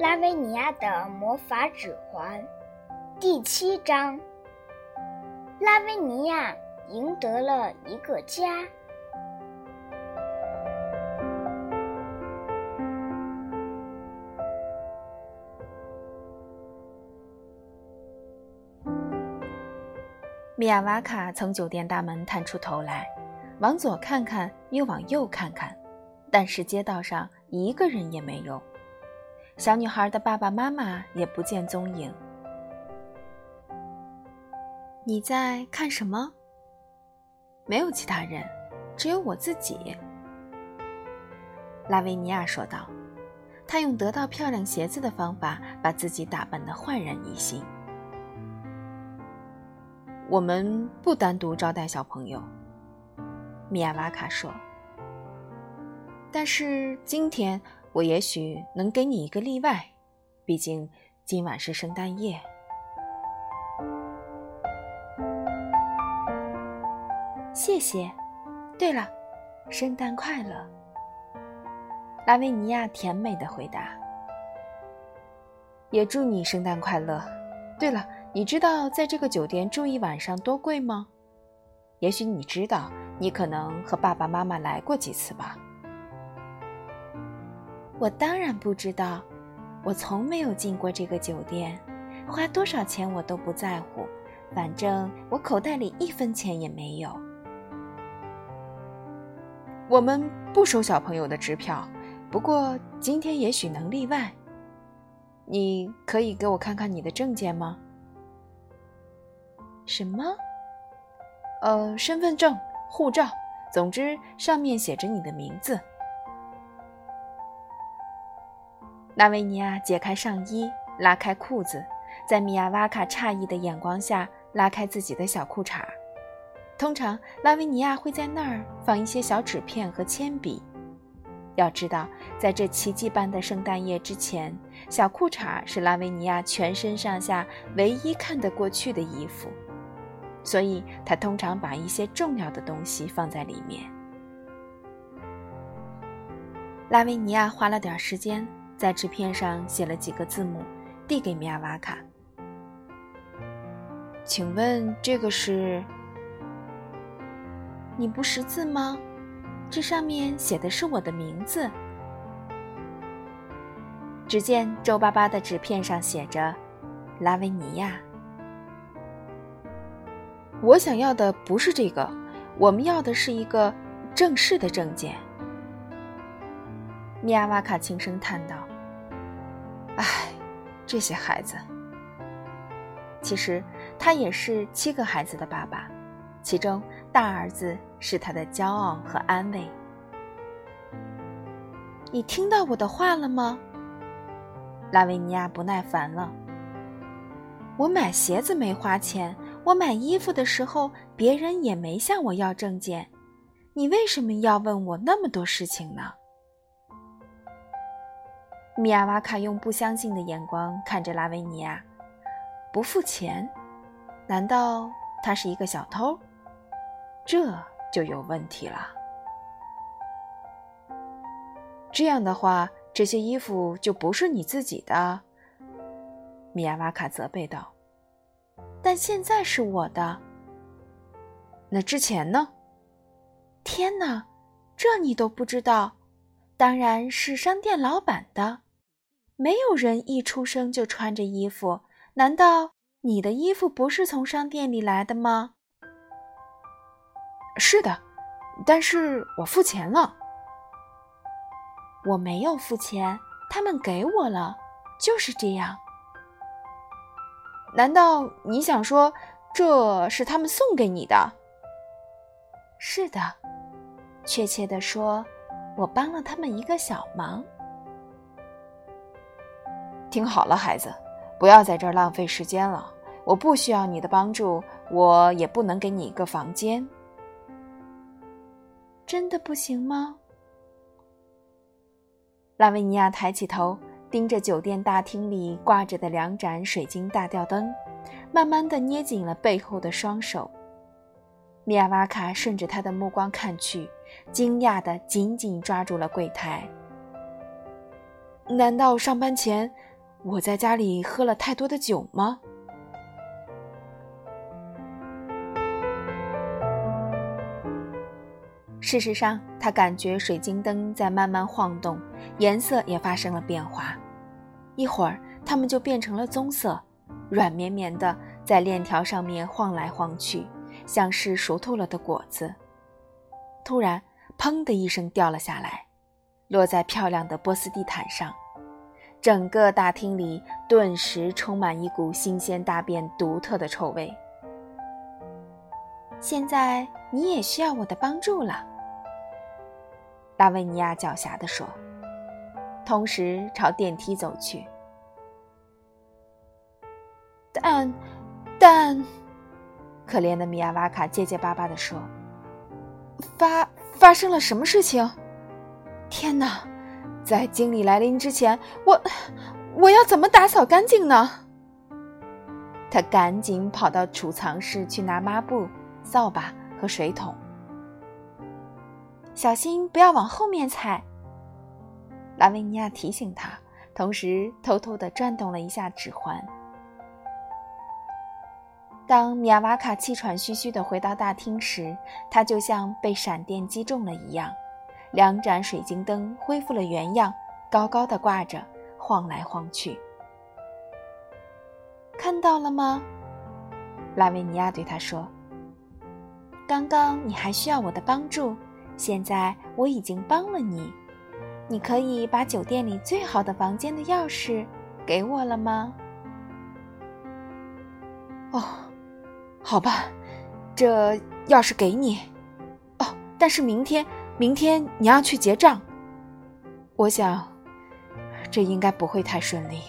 拉维尼亚的魔法指环第七章：拉维尼亚赢得了一个家。米亚瓦卡从酒店大门探出头来，往左看看，又往右看看，但是街道上一个人也没有。小女孩的爸爸妈妈也不见踪影。你在看什么？没有其他人，只有我自己。拉维尼亚说道。他用得到漂亮鞋子的方法，把自己打扮得焕然一新。我们不单独招待小朋友，米亚瓦卡说。但是今天。我也许能给你一个例外，毕竟今晚是圣诞夜。谢谢。对了，圣诞快乐，拉维尼亚甜美的回答。也祝你圣诞快乐。对了，你知道在这个酒店住一晚上多贵吗？也许你知道，你可能和爸爸妈妈来过几次吧。我当然不知道，我从没有进过这个酒店，花多少钱我都不在乎，反正我口袋里一分钱也没有。我们不收小朋友的支票，不过今天也许能例外。你可以给我看看你的证件吗？什么？呃，身份证、护照，总之上面写着你的名字。拉维尼亚解开上衣，拉开裤子，在米亚瓦卡诧异的眼光下拉开自己的小裤衩。通常，拉维尼亚会在那儿放一些小纸片和铅笔。要知道，在这奇迹般的圣诞夜之前，小裤衩是拉维尼亚全身上下唯一看得过去的衣服，所以他通常把一些重要的东西放在里面。拉维尼亚花了点时间。在纸片上写了几个字母，递给米亚瓦卡。请问这个是？你不识字吗？这上面写的是我的名字。只见皱巴巴的纸片上写着“拉维尼亚”。我想要的不是这个，我们要的是一个正式的证件。米亚瓦卡轻声叹道。唉，这些孩子。其实他也是七个孩子的爸爸，其中大儿子是他的骄傲和安慰。你听到我的话了吗？拉维尼亚不耐烦了。我买鞋子没花钱，我买衣服的时候别人也没向我要证件，你为什么要问我那么多事情呢？米亚瓦卡用不相信的眼光看着拉维尼亚，不付钱？难道他是一个小偷？这就有问题了。这样的话，这些衣服就不是你自己的。米亚瓦卡责备道：“但现在是我的。那之前呢？天哪，这你都不知道？当然是商店老板的。”没有人一出生就穿着衣服，难道你的衣服不是从商店里来的吗？是的，但是我付钱了。我没有付钱，他们给我了，就是这样。难道你想说这是他们送给你的？是的，确切的说，我帮了他们一个小忙。听好了，孩子，不要在这儿浪费时间了。我不需要你的帮助，我也不能给你一个房间。真的不行吗？拉维尼亚抬起头，盯着酒店大厅里挂着的两盏水晶大吊灯，慢慢的捏紧了背后的双手。米亚瓦卡顺着他的目光看去，惊讶的紧紧抓住了柜台。难道上班前？我在家里喝了太多的酒吗？事实上，他感觉水晶灯在慢慢晃动，颜色也发生了变化。一会儿，它们就变成了棕色，软绵绵的，在链条上面晃来晃去，像是熟透了的果子。突然，砰的一声掉了下来，落在漂亮的波斯地毯上。整个大厅里顿时充满一股新鲜大便独特的臭味。现在你也需要我的帮助了，拉维尼亚狡黠地说，同时朝电梯走去。但，但，可怜的米亚瓦卡结结巴巴地说：“发发生了什么事情？天哪！”在经理来临之前，我我要怎么打扫干净呢？他赶紧跑到储藏室去拿抹布、扫把和水桶。小心不要往后面踩，拉维尼亚提醒他，同时偷偷的转动了一下指环。当米亚瓦卡气喘吁吁的回到大厅时，他就像被闪电击中了一样。两盏水晶灯恢复了原样，高高的挂着，晃来晃去。看到了吗？拉维尼亚对他说：“刚刚你还需要我的帮助，现在我已经帮了你。你可以把酒店里最好的房间的钥匙给我了吗？”哦，好吧，这钥匙给你。哦，但是明天。明天你要去结账，我想，这应该不会太顺利。